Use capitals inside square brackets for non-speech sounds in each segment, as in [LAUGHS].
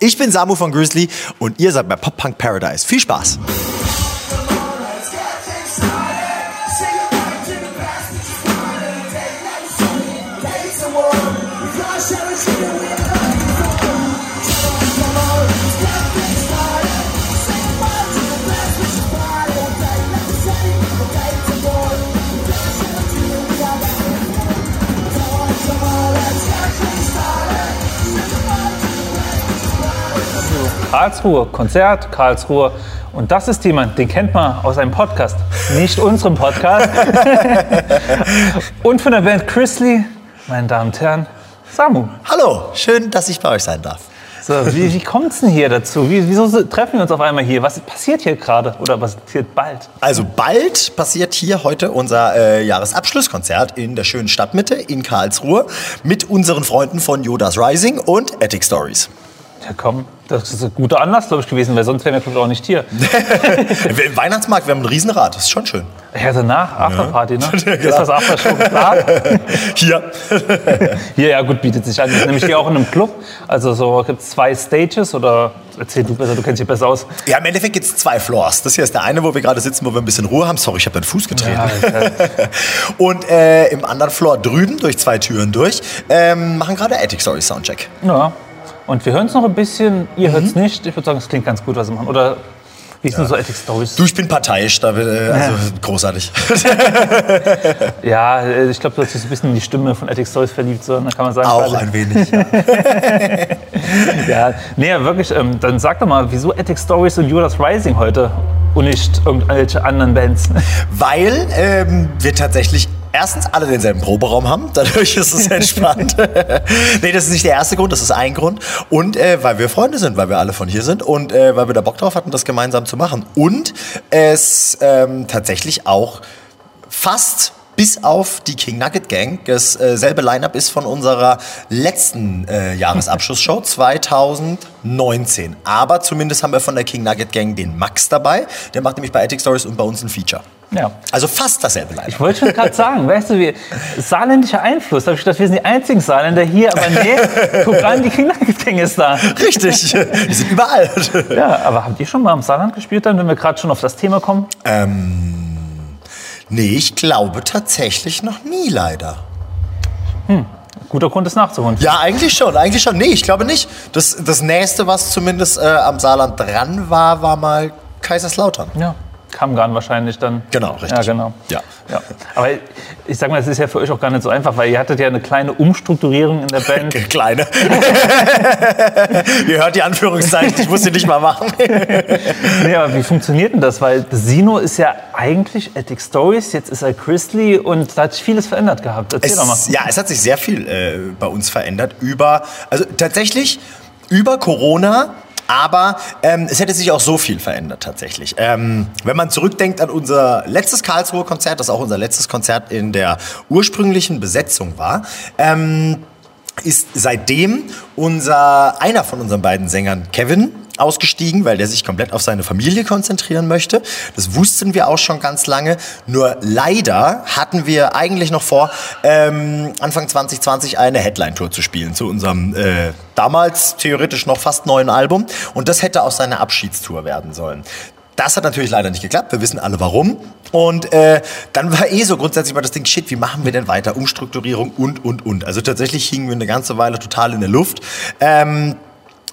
Ich bin Samu von Grizzly und ihr seid bei Pop Punk Paradise. Viel Spaß! Karlsruhe, Konzert, Karlsruhe. Und das ist jemand, den kennt man aus einem Podcast, nicht unserem Podcast. [LAUGHS] und von der Band Chrisley, meine Damen und Herren, Samu. Hallo, schön, dass ich bei euch sein darf. So, wie wie kommt es denn hier dazu? Wie, wieso treffen wir uns auf einmal hier? Was passiert hier gerade oder was passiert bald? Also bald passiert hier heute unser äh, Jahresabschlusskonzert in der schönen Stadtmitte in Karlsruhe mit unseren Freunden von Yodas Rising und Attic Stories. Ja, komm, das ist ein guter Anlass, glaube ich, gewesen, weil sonst wären wir glaub ich, auch nicht hier. [LAUGHS] Im Weihnachtsmarkt, wir haben ein Riesenrad, das ist schon schön. Ja, danach, Afterparty, ne? [LAUGHS] Ja, Ist das Aftershow geplant? [LAUGHS] Hier. Hier, ja gut, bietet sich an. Das ist nämlich hier auch in einem Club. Also so gibt es zwei Stages oder erzähl du besser, du kennst dich besser aus. Ja, im Endeffekt gibt es zwei Floors. Das hier ist der eine, wo wir gerade sitzen, wo wir ein bisschen Ruhe haben. Sorry, ich habe deinen Fuß getreten. Ja. Und äh, im anderen Floor drüben, durch zwei Türen durch, ähm, machen gerade Attic Stories Soundcheck. ja. Und wir hören es noch ein bisschen, ihr hört es nicht. Ich würde sagen, es klingt ganz gut, was wir machen. Oder wie ist denn so Ethic Stories? Du, ich bin parteiisch, da, äh, also großartig. [LAUGHS] Ja, äh, ich glaube, du hast dich ein bisschen in die Stimme von Ethic Stories verliebt, so, dann kann man sagen. Auch ein wenig. Ja. [LAUGHS] Ja, nee, wirklich, ähm, dann sag doch mal, wieso Ethic Stories und Judas Rising heute und nicht irgendwelche anderen Bands? Weil ähm, wir tatsächlich erstens alle denselben Proberaum haben. Dadurch ist es entspannt. [LAUGHS] nee, das ist nicht der erste Grund, das ist ein Grund. Und äh, weil wir Freunde sind, weil wir alle von hier sind und äh, weil wir da Bock drauf hatten, das gemeinsam zu machen. Und es ähm, tatsächlich auch fast bis auf die King Nugget Gang dasselbe Line-Up ist von unserer letzten äh, Jahresabschlussshow [LAUGHS] 2019. Aber zumindest haben wir von der King Nugget Gang den Max dabei. Der macht nämlich bei Attic Stories und bei uns ein Feature. Ja. Also fast dasselbe Line-Up. Ich wollte schon gerade sagen, weißt du, wie saarländischer Einfluss. Da habe ich gedacht, wir sind die einzigen Saarländer hier, aber nee, guck rein, die Kindergang ist da. Richtig, die sind überall. Ja, aber habt ihr schon mal im Saarland gespielt, dann, wenn wir gerade schon auf das Thema kommen? Nee, ich glaube tatsächlich noch nie leider. Guter Grund, es nachzuholen. Ja, eigentlich schon, eigentlich schon. Nee, ich glaube nicht. Das, das nächste, was zumindest äh, am Saarland dran war, war mal Kaiserslautern. Ja. Kammgarn wahrscheinlich dann. Genau, richtig. Ja, genau. Ja. Ja. Aber ich sag mal, es ist ja für euch auch gar nicht so einfach, weil ihr hattet ja eine kleine Umstrukturierung in der Band. [LAUGHS] Kleine. [LAUGHS] Ihr hört die Anführungszeichen, ich muss sie nicht mal machen. [LAUGHS] Nee, aber wie funktioniert denn das? Weil Sino ist ja eigentlich Ethic Stories, jetzt ist er Chrisley und da hat sich vieles verändert gehabt. Erzähl doch mal. Es, ja, es hat sich sehr viel äh, bei uns verändert über, also tatsächlich über Corona. Aber ähm, es hätte sich auch so viel verändert tatsächlich. Ähm, wenn man zurückdenkt an unser letztes Karlsruher Konzert, das auch unser letztes Konzert in der ursprünglichen Besetzung war, ähm, ist seitdem unser einer von unseren beiden Sängern Kevin ausgestiegen, weil der sich komplett auf seine Familie konzentrieren möchte. Das wussten wir auch schon ganz lange. Nur leider hatten wir eigentlich noch vor, ähm, Anfang 2020 eine Headline-Tour zu spielen zu unserem äh, damals theoretisch noch fast neuen Album. Und das hätte auch seine Abschiedstour werden sollen. Das hat natürlich leider nicht geklappt. Wir wissen alle warum. Und äh, dann war eh so grundsätzlich mal das Ding, shit, wie machen wir denn weiter? Umstrukturierung und, und, und. Also tatsächlich hingen wir eine ganze Weile total in der Luft. Ähm,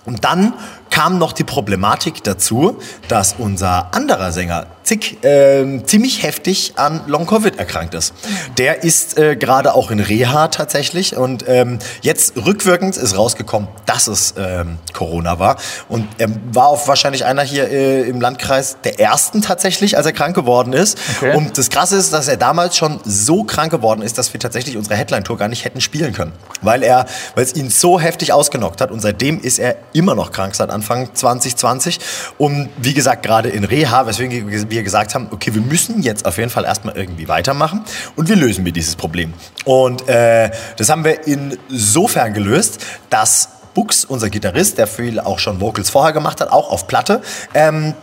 und dann kam noch die Problematik dazu, dass unser anderer Sänger Zick ähm, ziemlich heftig an Long-Covid erkrankt ist. Der ist äh, gerade auch in Reha tatsächlich und ähm, jetzt rückwirkend ist rausgekommen, dass es ähm, Corona war. Und er war auch wahrscheinlich einer hier äh, im Landkreis der ersten tatsächlich, als er krank geworden ist. Okay. Und das Krasse ist, dass er damals schon so krank geworden ist, dass wir tatsächlich unsere Headline-Tour gar nicht hätten spielen können. Weil er, weil es ihn so heftig ausgenockt hat und seitdem ist er immer noch krank seit Anfang 2020. Und wie gesagt, gerade in Reha, weswegen wir gesagt haben, okay, wir müssen jetzt auf jeden Fall erstmal irgendwie weitermachen und wir lösen wir dieses Problem. Und äh, das haben wir insofern gelöst, dass Bux, unser Gitarrist, der viel auch schon Vocals vorher gemacht hat, auch auf Platte, ähm,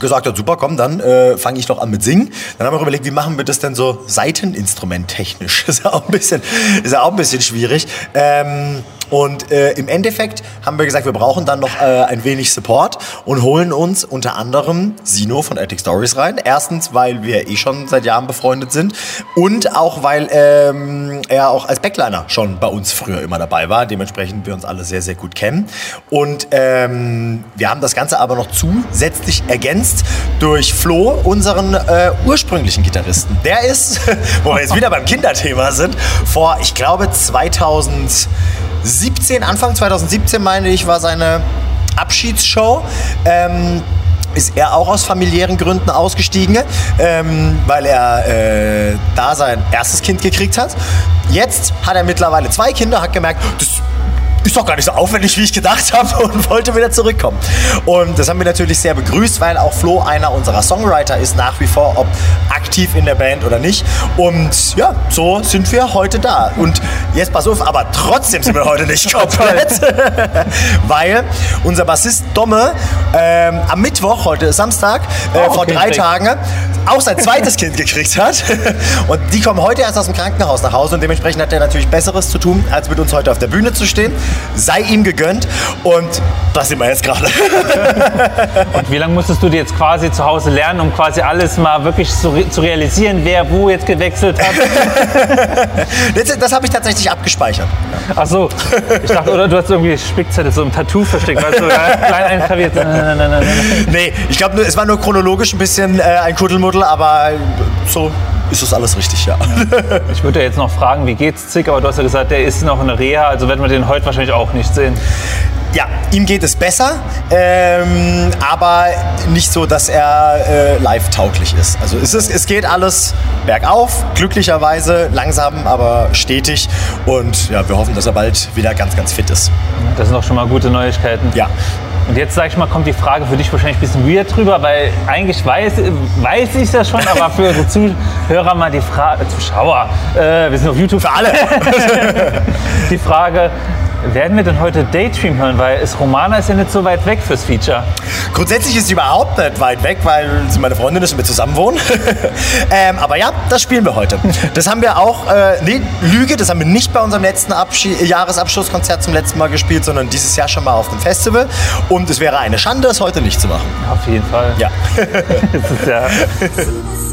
gesagt hat, super, komm, dann äh, fange ich doch an mit Singen. Dann haben wir überlegt, wie machen wir das denn so Seiteninstrument technisch? [LAUGHS] ist ja auch ein bisschen, ist ja auch ein bisschen schwierig. Ähm, Und äh, im Endeffekt haben wir gesagt, wir brauchen dann noch äh, ein wenig Support und holen uns unter anderem Sino von Attic Stories rein. Erstens, weil wir eh schon seit Jahren befreundet sind und auch, weil ähm, er auch als Backliner schon bei uns früher immer dabei war. Dementsprechend wir uns alle sehr, sehr gut kennen. Und ähm, wir haben das Ganze aber noch zusätzlich ergänzt durch Flo, unseren äh, ursprünglichen Gitarristen. Der ist, [LAUGHS] wo wir jetzt wieder beim Kinderthema sind, vor, ich glaube, 2017, Anfang 2017 meine ich, war seine Abschiedsshow. Ähm, ist er auch aus familiären Gründen ausgestiegen, ähm, weil er äh, da sein erstes Kind gekriegt hat. Jetzt hat er mittlerweile zwei Kinder, hat gemerkt, das ist doch gar nicht so aufwendig, wie ich gedacht [LAUGHS] habe und wollte wieder zurückkommen. Und das haben wir natürlich sehr begrüßt, weil auch Flo einer unserer Songwriter ist nach wie vor, ob aktiv in der Band oder nicht. Und ja, so sind wir heute da. Und jetzt pass auf, aber trotzdem sind wir heute nicht [LAUGHS] komplett, [LAUGHS] weil unser Bassist Domme ähm, am Mittwoch, heute ist Samstag, äh, Oh, vor okay, drei. Tagen auch sein zweites Kind gekriegt hat. Und die kommen heute erst aus dem Krankenhaus nach Hause und dementsprechend hat er natürlich Besseres zu tun, als mit uns heute auf der Bühne zu stehen. Sei ihm gegönnt und das sind wir jetzt gerade. [LAUGHS] Und wie lange musstest du dir jetzt quasi zu Hause lernen, um quasi alles mal wirklich zu, re zu realisieren, wer wo jetzt gewechselt hat? [LAUGHS] Das, das habe ich tatsächlich abgespeichert. Ach so, ich dachte, oder du hast irgendwie Spickzettel so im Tattoo versteckt, weißt du, klein eingraviert. Nein, nein, nein, nein, nein. Nee, ich glaube, es war nur chronologisch ein bisschen äh, ein Kuddelmuddel, aber so ist das alles richtig, ja. Ich würde ja jetzt noch fragen, wie geht's Zick, aber du hast ja gesagt, der ist noch in der Reha, also werden wir den heute wahrscheinlich auch nicht sehen. Ja, ihm geht es besser, ähm, aber nicht so, dass er äh, live tauglich ist. Also es, ist, es geht alles bergauf, glücklicherweise, langsam, aber stetig. Und ja, wir hoffen, dass er bald wieder ganz, ganz fit ist. Das sind doch schon mal gute Neuigkeiten. Ja. Und jetzt, sag ich mal, kommt die Frage für dich wahrscheinlich ein bisschen weird drüber, weil eigentlich weiß, weiß ich ja schon, aber für unsere Zuhörer mal die Frage, Zuschauer, äh, wir sind auf YouTube. Für alle. [LAUGHS] die Frage, werden wir denn heute Daydream hören? Weil es Romana ist ja nicht so weit weg fürs Feature. Grundsätzlich ist sie überhaupt nicht weit weg, weil sie meine Freundin ist und wir zusammen wohnen. [LAUGHS] ähm, aber ja, das spielen wir heute. Das haben wir auch, äh, nee, Lüge, das haben wir nicht bei unserem letzten Abschi Jahresabschlusskonzert zum letzten Mal gespielt, sondern dieses Jahr schon mal auf dem Festival. Und es wäre eine Schande, es heute nicht zu machen. Auf jeden Fall. Ja. [LAUGHS] Das ist ja [LAUGHS]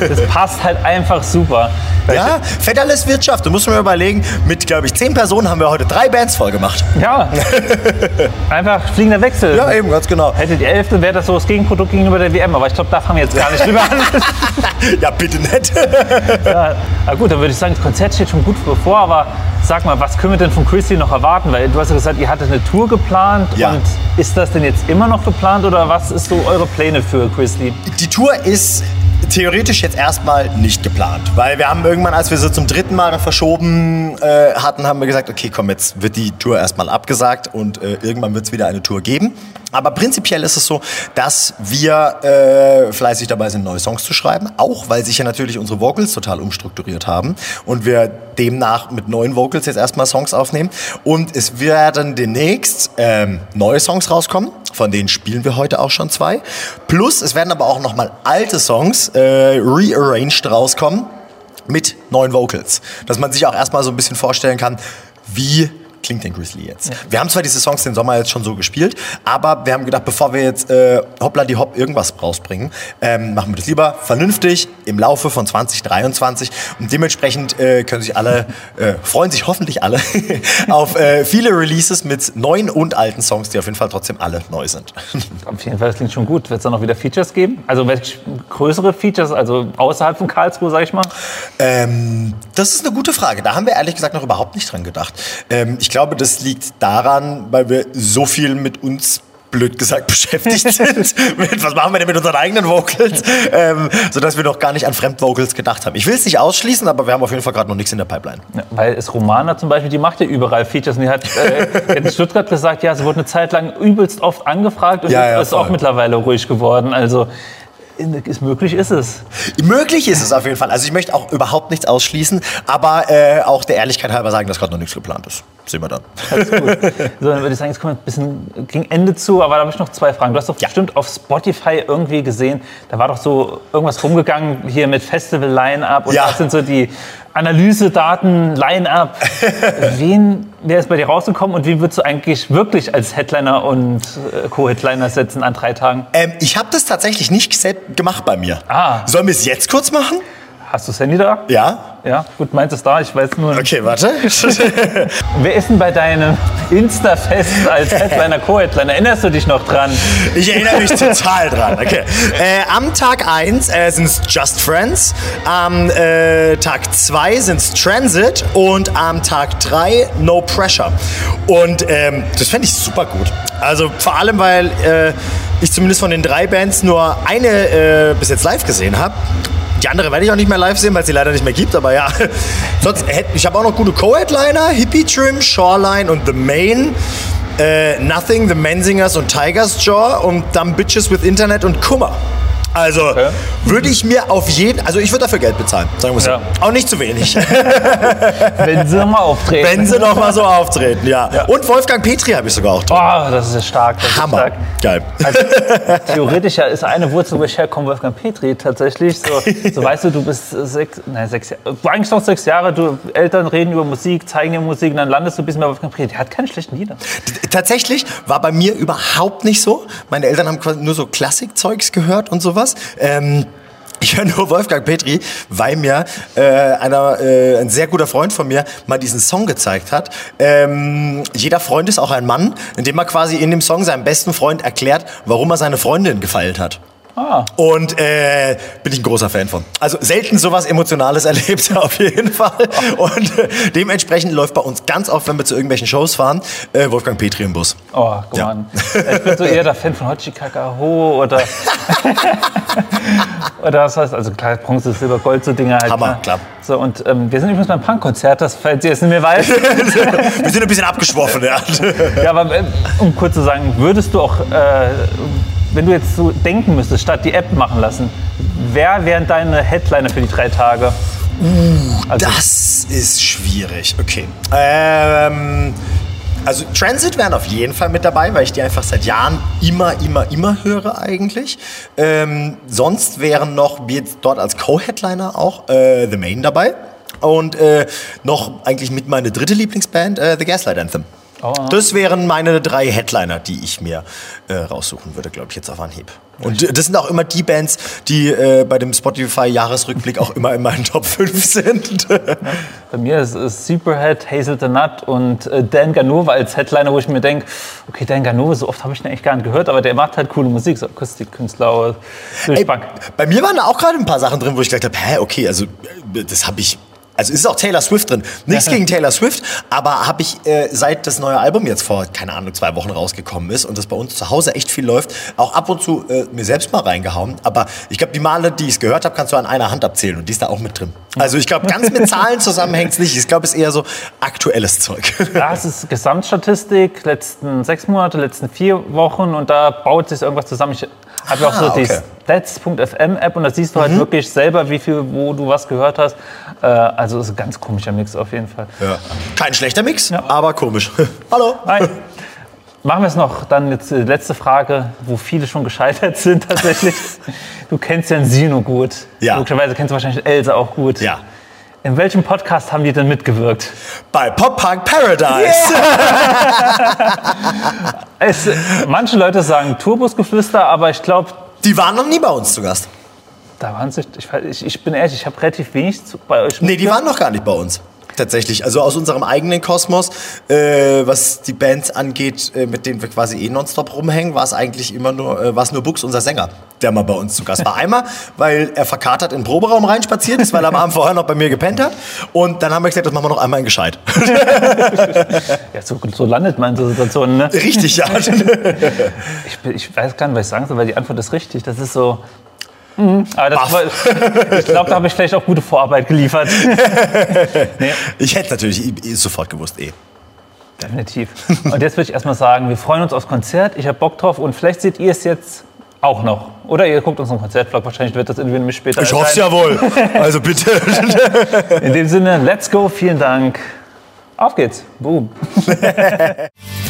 Das passt halt einfach super. Ja, Federless Wirtschaft. Du musst mir überlegen, mit, glaube ich, zehn Personen haben wir heute drei Bands voll gemacht. Ja. [LAUGHS] Einfach fliegender Wechsel. Ja, eben, ganz genau. Hättet ihr Elfte, wäre das so das Gegenprodukt gegenüber der WM. Aber ich glaube, da fangen wir jetzt gar nicht drüber an. [LAUGHS] Ja, bitte nicht. [LAUGHS] ja, na gut, dann würde ich sagen, das Konzert steht schon gut bevor. Aber sag mal, was können wir denn von Chrissy noch erwarten? Weil du hast ja gesagt, ihr hattet eine Tour geplant. Ja. Und ist das denn jetzt immer noch geplant? Oder was ist so eure Pläne für Chrisley? Die Tour ist theoretisch jetzt erstmal nicht geplant, weil wir haben irgendwann, als wir sie zum dritten Mal verschoben äh, hatten, haben wir gesagt, okay, komm, jetzt wird die Tour erstmal abgesagt und äh, irgendwann wird es wieder eine Tour geben. Aber prinzipiell ist es so, dass wir äh, fleißig dabei sind, neue Songs zu schreiben, auch weil sich ja natürlich unsere Vocals total umstrukturiert haben und wir demnach mit neuen Vocals jetzt erstmal Songs aufnehmen. Und es werden demnächst ähm, neue Songs rauskommen, von denen spielen wir heute auch schon zwei. Plus, es werden aber auch nochmal alte Songs äh, rearranged rauskommen mit neuen Vocals. Dass man sich auch erstmal so ein bisschen vorstellen kann, wie klingt denn Grizzly jetzt? Wir haben zwar diese Songs den Sommer jetzt schon so gespielt, aber wir haben gedacht, bevor wir jetzt äh, hoppla die hopp irgendwas rausbringen, ähm, machen wir das lieber vernünftig im Laufe von 2023 und dementsprechend äh, können sich alle, äh, freuen sich hoffentlich alle [LAUGHS] auf äh, viele Releases mit neuen und alten Songs, die auf jeden Fall trotzdem alle neu sind. [LAUGHS] Auf jeden Fall, das klingt schon gut. Wird es dann noch wieder Features geben? Also welche größere Features, also außerhalb von Karlsruhe, sag ich mal? Ähm, das ist eine gute Frage. Da haben wir ehrlich gesagt noch überhaupt nicht dran gedacht. Ähm, ich glaube, das liegt daran, weil wir so viel mit uns blöd gesagt [LAUGHS] beschäftigt sind. mit, was machen wir denn mit unseren eigenen Vocals? Ähm, sodass wir noch gar nicht an Fremdvocals gedacht haben. Ich will es nicht ausschließen, aber wir haben auf jeden Fall gerade noch nichts in der Pipeline. Ja, weil es Romana zum Beispiel, die macht ja überall Features. Und die hat äh, [LAUGHS] in Stuttgart gesagt, ja, sie wurde eine Zeit lang übelst oft angefragt und Ja, ja, ist auch voll. mittlerweile ruhig geworden. Also ist möglich ist es. Möglich ist es auf jeden Fall. Also ich möchte auch überhaupt nichts ausschließen, aber äh, auch der Ehrlichkeit halber sagen, dass gerade noch nichts geplant ist. Sehen wir dann. Alles gut. So, dann würde ich sagen, jetzt kommen wir ein bisschen gegen Ende zu, aber da habe ich noch zwei Fragen. Du hast doch Ja. bestimmt auf Spotify irgendwie gesehen, da war doch so irgendwas rumgegangen hier mit Festival Line-Up und Ja. das sind so die Analysedaten, Line-Up. [LAUGHS] Wen wäre es bei dir rausgekommen und wen würdest du eigentlich wirklich als Headliner und äh, Co-Headliner setzen an drei Tagen? Ähm, ich habe das tatsächlich nicht selbst gemacht bei mir. Ah. Sollen wir es jetzt kurz machen? Hast du das Handy da? Ja? Ja, gut, meins ist da, ich weiß nur. Okay, warte. [LAUGHS] Wer ist denn bei deinem Insta-Fest als Headliner, Co-Headliner? Erinnerst du dich noch dran? Ich erinnere mich total dran. Okay. Äh, am Tag 1 äh, sind es Just Friends, am äh, Tag 2 sind es Transit und am Tag 3 No Pressure. Und ähm, das fände ich super gut. Also vor allem, weil äh, ich zumindest von den drei Bands nur eine äh, bis jetzt live gesehen habe. Die andere werde ich auch nicht mehr live sehen, weil es sie leider nicht mehr gibt, aber ja. [LAUGHS] Sonst hätte ich habe auch noch gute Co-Headliner, Hippie Trim, Shoreline und The Main. Äh, Nothing, The Menzingers und Tiger's Jaw und dann Bitches with Internet und Kummer. Also Okay. würde ich mir auf jeden, also ich würde dafür Geld bezahlen, sagen wir so. Ja. Auch nicht zu wenig, [LAUGHS] Wenn sie mal auftreten. wenn sie noch mal so auftreten, ja. Und Wolfgang Petri habe ich sogar auch drin. Oh, das ist ja stark. Das ist Hammer, stark. geil. Also, [LAUGHS] theoretisch ja ist eine Wurzel, wo ich herkomme, Wolfgang Petri tatsächlich. So, so weißt du, du bist sechs, nein, sechs Jahre, eigentlich noch sechs Jahre, du Eltern reden über Musik, zeigen dir Musik, und dann landest du ein bisschen bei Wolfgang Petri. Der hat keine schlechten Lieder. Tatsächlich war bei mir überhaupt nicht so. Meine Eltern haben nur so Klassikzeugs gehört und sowas. Ähm, ich höre nur Wolfgang Petri, weil mir äh, einer, äh, ein sehr guter Freund von mir mal diesen Song gezeigt hat. Ähm, jeder Freund ist auch ein Mann, indem er quasi in dem Song seinem besten Freund erklärt, warum er seine Freundin gefeilt hat. Ah. Und äh, bin ich ein großer Fan von. Also selten sowas Emotionales [LAUGHS] erlebt, auf jeden Fall. Und äh, dementsprechend läuft bei uns ganz oft, wenn wir zu irgendwelchen Shows fahren, äh, Wolfgang Petri im Bus. Oh, guck Ja. mal. an. Ich bin so eher der Fan von Hochi Kakaho oder. [LAUGHS] oder was heißt, also klar, Bronze, Silber, Gold, so Dinge halt. Hammer, ne? klar. So, und ähm, wir sind übrigens beim Punkkonzert, das falls ihr es nicht mehr weiß. [LAUGHS] Wir sind ein bisschen abgeschworfen, ja. ja, aber äh, um kurz zu sagen, würdest du auch, äh, wenn du jetzt so denken müsstest, statt die App machen lassen, wer wären deine Headliner für die drei Tage? Also, Das ist schwierig. Okay. Ähm, also Transit wären auf jeden Fall mit dabei, weil ich die einfach seit Jahren immer, immer, immer höre eigentlich. Ähm, sonst wären noch, jetzt dort als Co-Headliner auch, äh, The Main dabei. Und äh, noch eigentlich mit meine dritte Lieblingsband, äh, The Gaslight Anthem. Oh. Das wären meine drei Headliner, die ich mir äh, raussuchen würde, glaube ich, jetzt auf Anhieb. Und das sind auch immer die Bands, die äh, bei dem Spotify-Jahresrückblick auch immer in meinen Top 5 sind. Bei mir ist es Superhead, Hazel the Nut und äh, Dan Ganova als Headliner, wo ich mir denke, okay, Dan Ganova, so oft habe ich den echt gar nicht gehört, aber der macht halt coole Musik, so Akustikkünstler, Durchbank. Bei mir waren da auch gerade ein paar Sachen drin, wo ich gedacht habe, hä, okay, also äh, das habe ich also ist auch Taylor Swift drin. Nichts [LAUGHS] gegen Taylor Swift, aber habe ich äh, seit das neue Album jetzt vor, keine Ahnung, zwei Wochen rausgekommen ist und das bei uns zu Hause echt viel läuft, auch ab und zu äh, mir selbst mal reingehauen. Aber ich glaube, die Male, die ich es gehört habe, kannst du an einer Hand abzählen und die ist da auch mit drin. [LAUGHS] Also ich glaube, ganz mit Zahlen zusammenhängt es nicht. Ich glaube, es ist eher so aktuelles Zeug. [LAUGHS] Ja, es ist Gesamtstatistik, letzten sechs Monate, letzten vier Wochen und da baut sich irgendwas zusammen. Ich habe ja auch so ah, okay. die Stats.fm App und da siehst du halt mhm. wirklich selber, wie viel, wo du was gehört hast. Äh, also ist ein ganz komischer Mix auf jeden Fall. Ja. Kein schlechter Mix, ja. aber komisch. [LAUGHS] Hallo. Hi. Machen wir es noch, dann jetzt die letzte Frage, wo viele schon gescheitert [LAUGHS] sind tatsächlich. du kennst ja Sino gut. Ja. Möglicherweise kennst du wahrscheinlich Elsa auch gut. Ja. In welchem Podcast haben die denn mitgewirkt? Bei Pop Punk Paradise. Yeah. [LAUGHS] es, manche Leute sagen Turbusgeflüster, aber ich glaube. Die waren noch nie bei uns zu Gast. Da waren sie. Ich, ich bin ehrlich, ich habe relativ wenig zu, bei euch. Nee, die waren noch gar nicht bei uns tatsächlich. Also aus unserem eigenen Kosmos, äh, was die Bands angeht, äh, mit denen wir quasi eh nonstop rumhängen, war es eigentlich immer nur, äh, war es nur Bux, unser Sänger, der mal bei uns zu Gast war. Einmal, weil er verkatert in den Proberaum reinspaziert ist, weil er am Abend vorher noch bei mir gepennt hat. Und dann haben wir gesagt, das machen wir noch einmal in gescheit. [LAUGHS] ja, so, so landet man in so Situationen, ne? Richtig, ja. [LAUGHS] ich, ich weiß gar nicht, was ich sagen soll, weil die Antwort ist richtig. Das ist so, Mhm. Aber war, ich glaube, da habe ich vielleicht auch gute Vorarbeit geliefert. [LAUGHS] nee. Ich hätte natürlich sofort gewusst, eh. Definitiv. Und jetzt würde ich erstmal sagen, wir freuen uns aufs Konzert. Ich habe Bock drauf und vielleicht seht ihr es jetzt auch noch. Oder ihr guckt unseren Konzertvlog. Wahrscheinlich wird das irgendwie nämlich später. Ich hoffe es ja wohl. [LAUGHS] Also bitte. In dem Sinne, let's go. Vielen Dank. Auf geht's. Boom. [LAUGHS]